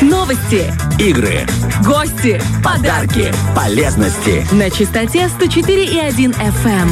Новости, Игры, гости, подарки, полезности. на частоте 104,1 FM.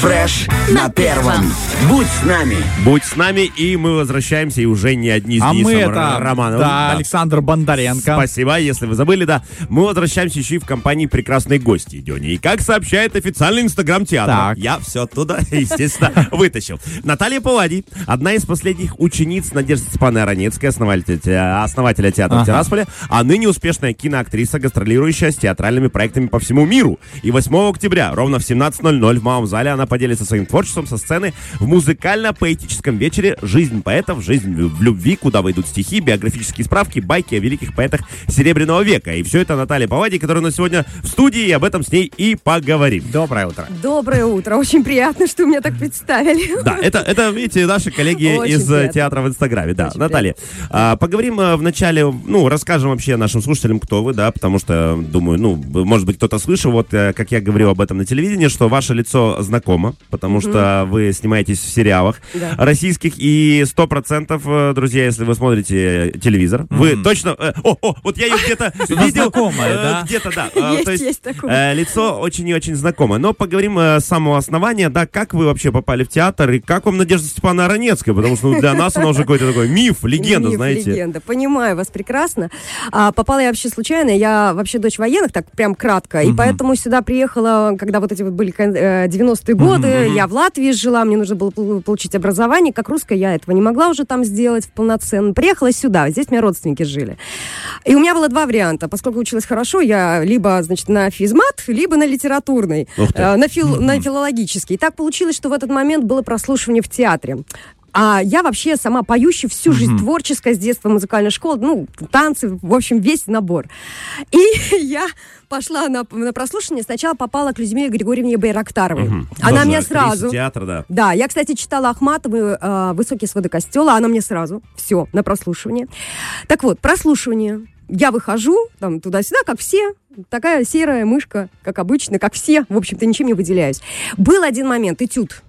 Фреш на первом. Будь с нами. Будь с нами, и мы возвращаемся, и уже не одни с А Денисом мы это, Романовым. да, Александр Бондаренко. Спасибо, если вы забыли, да. Мы возвращаемся еще и в компании прекрасной гости, Дёни. И как сообщает официальный инстаграм театра, Так. я все оттуда, естественно, вытащил. Наталья Павади, одна из последних учениц Надежды Степаны Аронецкой, основателя, те- основателя театра. Тирасполе, а ныне успешная киноактриса, гастролирующая с театральными проектами по всему миру. И 8 октября, ровно в 17.00 в Малом зале, она поделится своим творчеством со сцены в музыкально-поэтическом вечере «Жизнь поэтов. Жизнь в любви», куда войдут стихи, биографические справки, байки о великих поэтах Серебряного века. И все это Наталья Павади, которая у нас сегодня в студии, и об этом с ней и поговорим. Доброе утро. Доброе утро. Очень приятно, что меня так представили. Да, это, это, видите, наши коллеги Очень из э, приятно. театра в Инстаграме. Да, Очень Наталья, а, поговорим э, вначале, ну, расскажем вообще нашим слушателям, кто вы, да, потому что, думаю, ну, может быть, кто-то слышал, вот, э, как я говорил об этом на телевидении, что ваше лицо знакомо, потому что вы снимаетесь в сериалах Да. российских, и сто процентов, э, друзья, если вы смотрите э, телевизор, вы точно... э, О, о, вот я ее где-то видел. знакомая, э, да? Где-то, да. Есть, такое. лицо очень и очень знакомое. Но поговорим с самого основания, да, как вы вообще попали в театр и как вам Надежда Степановна Аронецкая, потому что ну, для нас она уже какой-то такой миф, легенда, Миф, знаете. легенда. Понимаю вас прекрасно. А, попала я вообще случайно. Я вообще дочь военных, так прям кратко. И поэтому сюда приехала, когда вот эти вот были кон- э, 90-е годы. Я в Латвии жила, мне нужно было пол- получить образование. Как русская я этого не могла уже там сделать полноценно. Приехала сюда, здесь у меня родственники жили. И у меня было два варианта. Поскольку училась хорошо, я либо, значит, на физмат, либо на литературный, э, на, фил- на филологический. И так получилось, что в этот момент было прослушивание в театре. А я вообще сама поющая всю жизнь творческая, с детства музыкальная школа, ну, танцы, в общем, весь набор. И я пошла на, на прослушивание, сначала попала к Людмиле Григорьевне Байрактаровой. Она Тоже актриса сразу... театра, да. Да, я, кстати, читала Ахматову э, «Высокие своды костела», она мне сразу, все, на прослушивание. Так вот, прослушивание. Я выхожу, там, туда-сюда, как все, такая серая мышка, как обычно, как все, в общем-то, ничем не выделяюсь. Был один момент, этюд.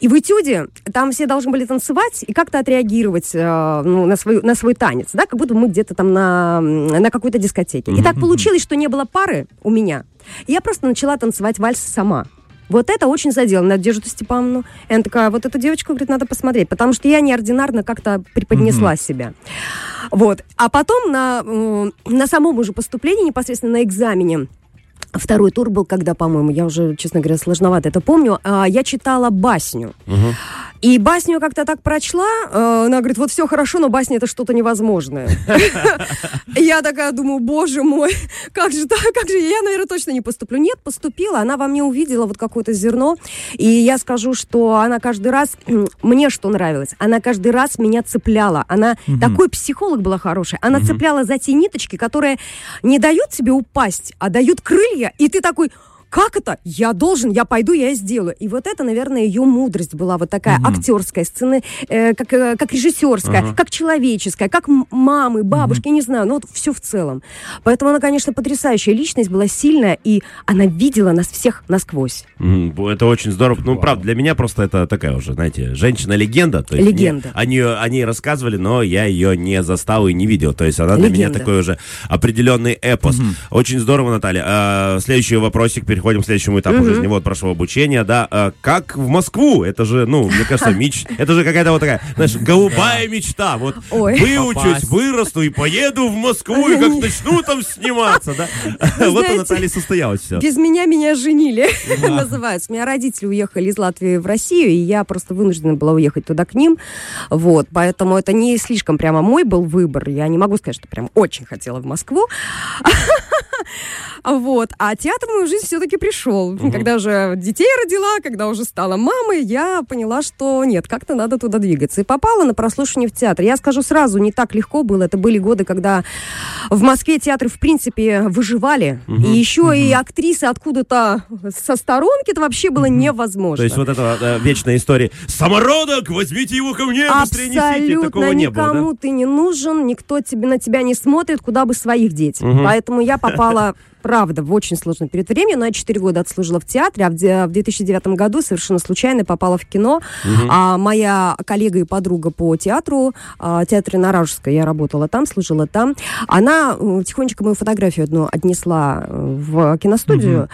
И в этюде там все должны были танцевать и как-то отреагировать э, ну, на, свой, на свой танец, да, как будто мы где-то там на, на какой-то дискотеке. И так получилось, что не было пары у меня. И я просто начала танцевать вальс сама. Вот это очень задело Надежду Степановну. И она такая, вот эту девочку, говорит, надо посмотреть, потому что я неординарно как-то преподнесла себя. Вот. А потом на, на самом уже поступлении, непосредственно на экзамене, Второй тур был, когда, по-моему, я уже, честно говоря, сложновато это помню. а, Я читала басню. И басню как-то так прочла. э, Она говорит, вот все хорошо, но басня это что-то невозможное. Я такая думаю, боже мой, как же так, как же я, наверное, точно не поступлю. Нет, поступила, она во мне увидела вот какое-то зерно. И я скажу, что она каждый раз, мне что нравилось, она каждый раз меня цепляла. Она такой психолог была хороший. Она цепляла за те ниточки, которые не дают тебе упасть, а дают крылья. И ты такой, как это? Я должен, я пойду, я сделаю. И вот это, наверное, ее мудрость была вот такая актерская, сцены, э, как, э, как режиссерская, как человеческая, как мамы, бабушки, не знаю, ну вот все в целом. Поэтому она, конечно, потрясающая личность, была сильная, и она видела нас всех насквозь. Это очень здорово. Ну, правда, для меня просто это такая уже, знаете, женщина-легенда. То есть Легенда. мне- Они, о ней рассказывали, но я ее не застал и не видел. То есть она для меня Легенда. такой уже определенный эпос. Очень здорово, Наталья. А, следующий вопросик, переходим к следующему этапу жизни. Вот, прошло обучение, да. А, как в Москву? Это же, ну, мне кажется, меч... Это же какая-то вот такая, знаешь, голубая мечта. Вот Ой. выучусь, Попасть. вырасту и поеду в Москву, и как начну там сниматься, да. Вот у Натальи состоялось все. Без меня меня женили, называется. У меня родители уехали из Латвии в Россию, и я просто вынуждена была уехать туда к ним. Вот, поэтому это не слишком прямо мой был выбор. Я не могу сказать, что прям очень хотела в Москву. Вот. А театр в мою жизнь все-таки пришел. Когда уже детей родила, когда уже стала мамой, я поняла, что нет, как-то надо туда двигаться. И попала на прослушивание в театр. Я скажу сразу, не так легко было. Это были годы, когда в Москве театры, в принципе, выживали. И еще и актрисы откуда-то со сторонки это вообще было невозможно. То есть вот эта э, вечная история. Самородок, возьмите его ко мне, быстрее несите. Такого не было, никому да? ты не нужен, никто тебе, на тебя не смотрит, куда бы своих деть. Поэтому я попала попала, правда, в очень сложный период времени, но я 4 года отслужила в театре, а в, де- в 2009 году совершенно случайно попала в кино. А моя коллега и подруга по театру, а, театре Наражской, я работала там, служила там, она тихонечко мою фотографию одну отнесла э, в киностудию.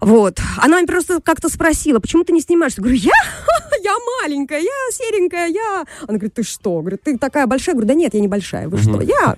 Вот. Она меня просто как-то спросила, почему ты не снимаешься? Говорю, я? Я маленькая, я серенькая, я... Она говорит, ты что? Говорит, ты такая большая? Говорю, да нет, я не большая, вы что? Я.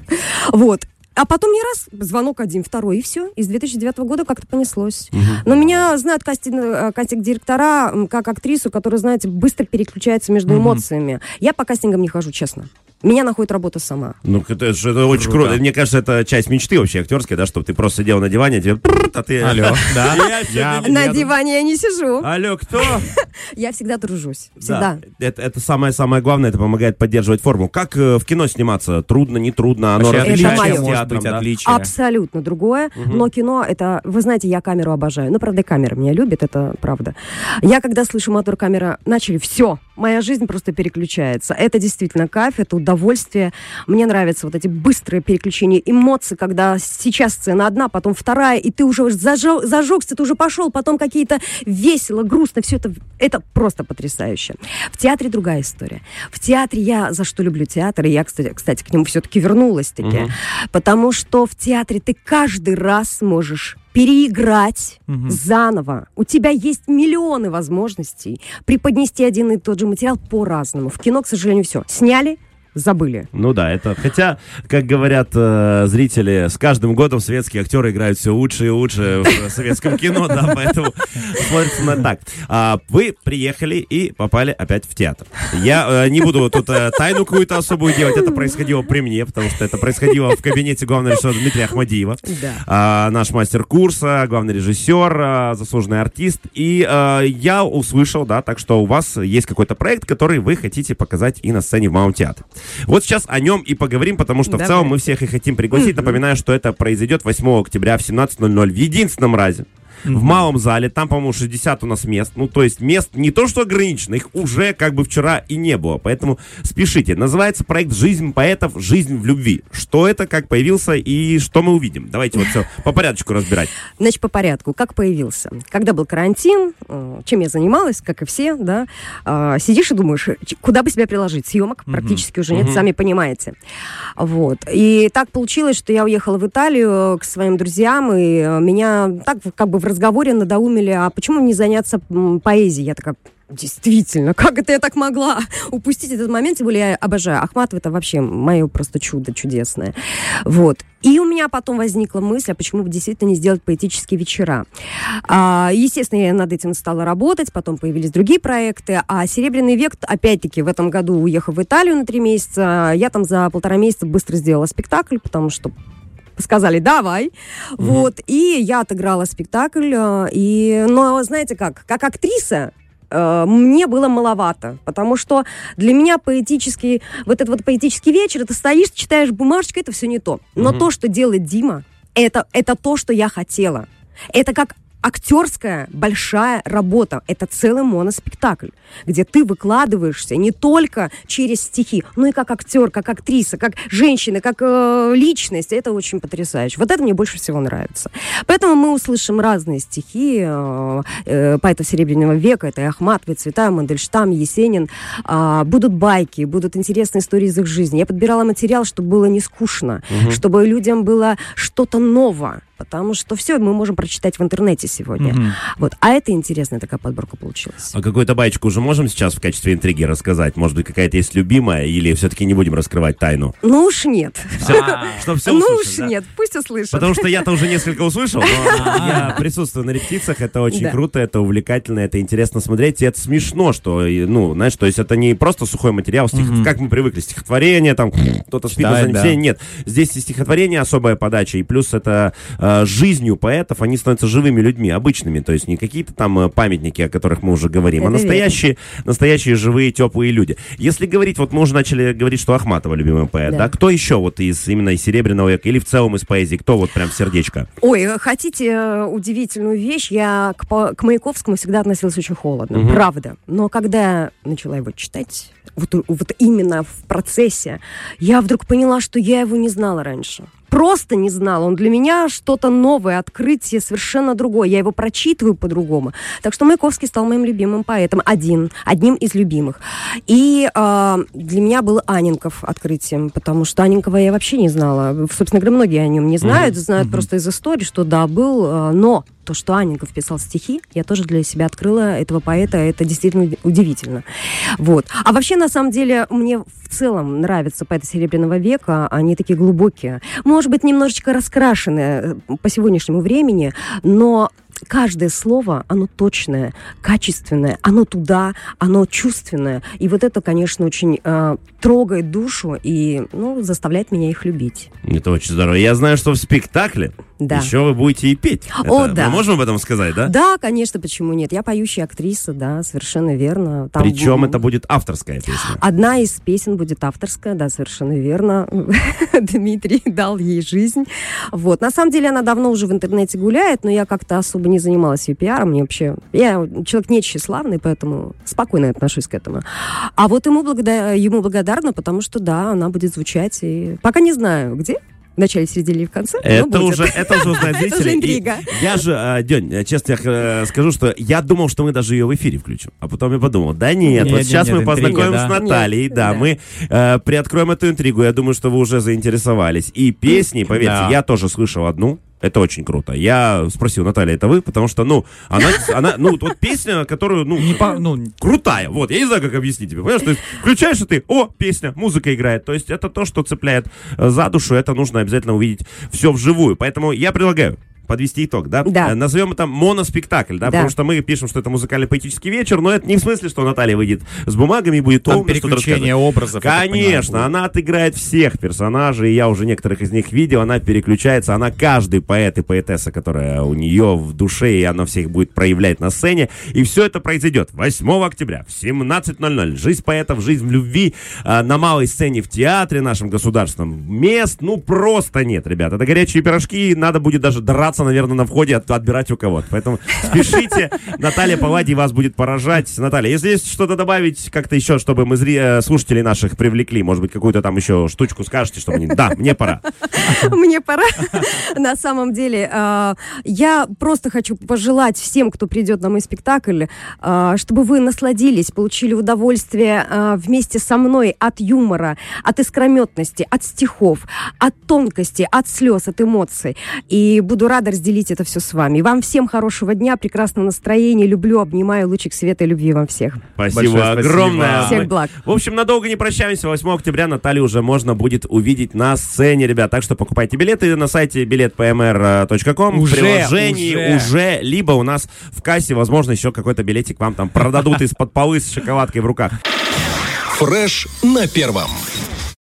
Вот. А потом я раз, звонок один, второй, и все. И с 2009 года как-то понеслось. Но меня знают кастинг, э, кастинг-директора м, как актрису, которая, знаете, быстро переключается между эмоциями. Я по кастингам не хожу, честно. Меня находит работа сама. Ну, это, же- это очень Круто. круто. Мне кажется, это часть мечты вообще актерской, да, чтобы ты просто сидел на диване, а тебе... А ты... Алло, да? Я На диване я не сижу. Алло, кто? Я всегда тружусь. Всегда. Да. Это, самое-самое главное, это помогает поддерживать форму. Как в кино сниматься? Трудно, не трудно? Оно может театром, быть, отличие. Абсолютно другое. Но кино это, вы знаете, я камеру обожаю. Ну, правда, камера меня любит, это правда. Я когда слышу мотор камера, начали, все, моя жизнь просто переключается. Это действительно кайф, это удовольствие. Мне нравятся вот эти быстрые переключения эмоций, когда сейчас сцена одна, потом вторая, и ты уже зажё- зажегся, ты уже пошел, потом какие-то весело, грустно, все это, это просто потрясающе. В театре другая история. В театре я за что люблю театр, и я, кстати, кстати к нему все-таки вернулась таки, потому что в театре ты каждый раз можешь переиграть заново. У тебя есть миллионы возможностей преподнести один и тот же материал по-разному. В кино, к сожалению, все. Сняли, забыли. Ну да, это... Хотя, как говорят э, зрители, с каждым годом советские актеры играют все лучше и лучше в советском кино, да, поэтому смотрится на так. А, вы приехали и попали опять в театр. Я э, не буду тут э, тайну какую-то особую делать, это происходило при мне, потому что это происходило в кабинете главного режиссера Дмитрия Ахмадиева. Да. А, наш мастер курса, главный режиссер, а, заслуженный артист. И а, я услышал, да, так что у вас есть какой-то проект, который вы хотите показать и на сцене в Малом театре. Вот сейчас о нем и поговорим, потому что в Давай. целом мы всех и хотим пригласить. Напоминаю, что это произойдет 8 октября в 17.00 в единственном разе. В малом зале, там, по-моему, 60 у нас мест. Ну, то есть мест не то, что ограничено, их уже как бы вчера и не было. Поэтому спешите. Называется проект «Жизнь поэтов. Жизнь в любви». Что это, как появился и что мы увидим? Давайте вот все по порядочку разбирать. Значит, по порядку. Как появился? Когда был карантин, э, чем я занималась, как и все, да, а, сидишь и думаешь, куда бы себя приложить? Съемок практически уже нет, сами понимаете. Вот. И так получилось, что я уехала в Италию к своим друзьям, и э, меня так как бы в разговоре надоумили, а почему не заняться поэзией? Я такая, Действительно, как это я так могла упустить этот момент? Тем более я обожаю Ахматова, это вообще мое просто чудо чудесное. Вот. И у меня потом возникла мысль, а почему бы действительно не сделать поэтические вечера. А, естественно, я над этим стала работать, потом появились другие проекты, а «Серебряный век», опять-таки, в этом году, уехав в Италию на три месяца, я там за полтора месяца быстро сделала спектакль, потому что сказали давай, вот, и я отыграла спектакль, э, и, но знаете как, как актриса, э, мне было маловато, потому что для меня поэтический, вот этот вот поэтический вечер, ты стоишь, читаешь бумажечку, это все не то. Но то, что делает Дима, это, это то, что я хотела. Это как актерская большая работа. Это целый моноспектакль, где ты выкладываешься не только через стихи, но и как актер, как актриса, как женщина, как э, личность. Это очень потрясающе. Вот это мне больше всего нравится. Поэтому мы услышим разные стихи э, э, поэтов Серебряного века. Это и Ахматова, и Цветаева, Мандельштам, Есенин. А, будут байки, будут интересные истории из их жизни. Я подбирала материал, чтобы было не скучно, чтобы людям было что-то новое. Потому что все мы можем прочитать в интернете сегодня. Вот. А это интересная такая подборка получилась. А какую-то баечку уже можем сейчас в качестве интриги рассказать? Может быть, какая-то есть любимая, или все-таки не будем раскрывать тайну? Ну уж нет. Что все ну уж нет, пусть услышат. Потому что я-то уже несколько услышал, но я присутствую на репетициях, это очень круто, это увлекательно, это интересно смотреть, и это смешно, что, ну, знаешь, то есть это не просто сухой материал, стих- как мы привыкли, стихотворение, там, кто-то спит нет. Здесь и стихотворение особая подача, и плюс это э, жизнью поэтов, они становятся живыми людьми, обычными, то есть не какие-то там э, памятники, о которых мы уже говорим, а Это верно. настоящие, настоящие живые, теплые люди. Если говорить, вот мы уже начали говорить, что Ахматова любимый поэт, да, Да. кто еще вот из именно из Серебряного века или в целом из поэзии, кто вот прям сердечко? Ой, э, хотите э, удивительную вещь? Я к, к Маяковскому всегда относилась очень холодно, правда. Но когда начала его читать, вот, вот именно в процессе, я вдруг поняла, что я его не знала раньше. Просто не знала. Он для меня что-то новое, открытие совершенно другое. Я его прочитываю по-другому. Так что Маяковский стал моим любимым поэтом. Один, одним из любимых. И э, для меня был Анинков открытием, потому что Анинкова я вообще не знала. Собственно говоря, многие о нем не знают, mm-hmm. знают mm-hmm. просто из истории, что да, был, э, но то, что Анинков писал стихи, я тоже для себя открыла этого поэта, это действительно удивительно. Вот. А вообще, на самом деле, мне в целом нравятся поэты Серебряного века, они такие глубокие. Может быть, немножечко раскрашенные э, по сегодняшнему времени, но каждое слово, оно точное, качественное, оно туда, оно чувственное. И вот это, конечно, очень э, трогает душу и ну, заставляет меня их любить. Это очень здорово. Я знаю, что в спектакле да. еще вы будете и петь. О, это, да. Мы можем об этом сказать, да? Да, конечно, почему нет. Я поющая актриса, да, совершенно верно. Там Причем это будет авторская песня. Одна из песен будет авторская, да, совершенно верно. Дмитрий дал ей жизнь. Вот. На самом деле она давно уже в интернете гуляет, но я как-то особо не занималась ее пиаром. Мне вообще... Я человек не тщеславный, поэтому спокойно отношусь к этому. А вот ему, благодар... ему благодарна, потому что, да, она будет звучать. И пока не знаю, где, в начале, середине или в конце. Это уже, это уже зрители. Это уже интрига. И я же, а, День, честно я э, скажу, что я думал, что мы даже ее в эфире включим. А потом я подумал, да нет, нет вот нет, сейчас нет, мы интрига, познакомим да. с Натальей, да, да, мы э, приоткроем эту интригу. Я думаю, что вы уже заинтересовались. И песни, поверьте, да. я тоже слышал одну. Это очень круто. Я спросил, Наталья, это вы? Потому что, ну, она, она ну, вот песня, которую, ну, не по, ну, крутая. Вот, я не знаю, как объяснить тебе. Понимаешь, то есть включаешь, и ты, о, песня, музыка играет. То есть это то, что цепляет э, за душу, это нужно обязательно увидеть все вживую. Поэтому я предлагаю подвести итог, да? Да. Э, назовем это моноспектакль, да? да? Потому что мы пишем, что это музыкальный поэтический вечер, но это не в смысле, что Наталья выйдет с бумагами и будет Там переключение образов. Конечно, понимаю, она отыграет всех персонажей, я уже некоторых из них видел, она переключается, она каждый поэт и поэтесса, которая у нее в душе, и она всех будет проявлять на сцене, и все это произойдет 8 октября в 17.00. Жизнь поэтов, жизнь в любви э, на малой сцене в театре нашем государственном. Мест, ну, просто нет, ребят. Это горячие пирожки, надо будет даже драться топтаться, наверное, на входе, от, отбирать у кого-то. Поэтому спешите. Наталья Павади вас будет поражать. Наталья, если есть что-то добавить как-то еще, чтобы мы зри... Э, слушателей наших привлекли, может быть, какую-то там еще штучку скажете, чтобы они... Да, мне пора. Мне пора. На самом деле, э, я просто хочу пожелать всем, кто придет на мой спектакль, э, чтобы вы насладились, получили удовольствие вместе со мной от юмора, от искрометности, от стихов, от тонкости, от слез, от эмоций. И буду рада рада разделить это все с вами. Вам всем хорошего дня, прекрасного настроения. Люблю, обнимаю, лучик света и любви вам всех. Спасибо Большое огромное. Спасибо. Всех благ. В общем, надолго не прощаемся. 8 октября Наталью уже можно будет увидеть на сцене, ребят. Так что покупайте билеты на сайте билетпмр.ком. Уже, в приложении уже. уже. Либо у нас в кассе, возможно, еще какой-то билетик вам там продадут из-под полы с шоколадкой в руках. Фреш на первом.